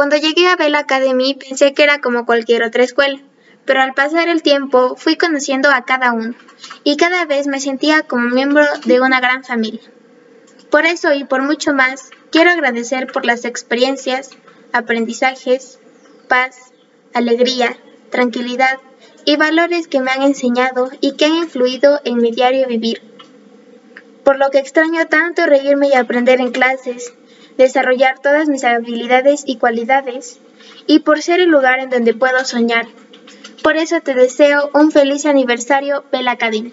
Cuando llegué a Bell Academy pensé que era como cualquier otra escuela, pero al pasar el tiempo fui conociendo a cada uno y cada vez me sentía como miembro de una gran familia. Por eso y por mucho más, quiero agradecer por las experiencias, aprendizajes, paz, alegría, tranquilidad y valores que me han enseñado y que han influido en mi diario vivir. Por lo que extraño tanto reírme y aprender en clases, desarrollar todas mis habilidades y cualidades, y por ser el lugar en donde puedo soñar. Por eso te deseo un feliz aniversario, Bella Academy.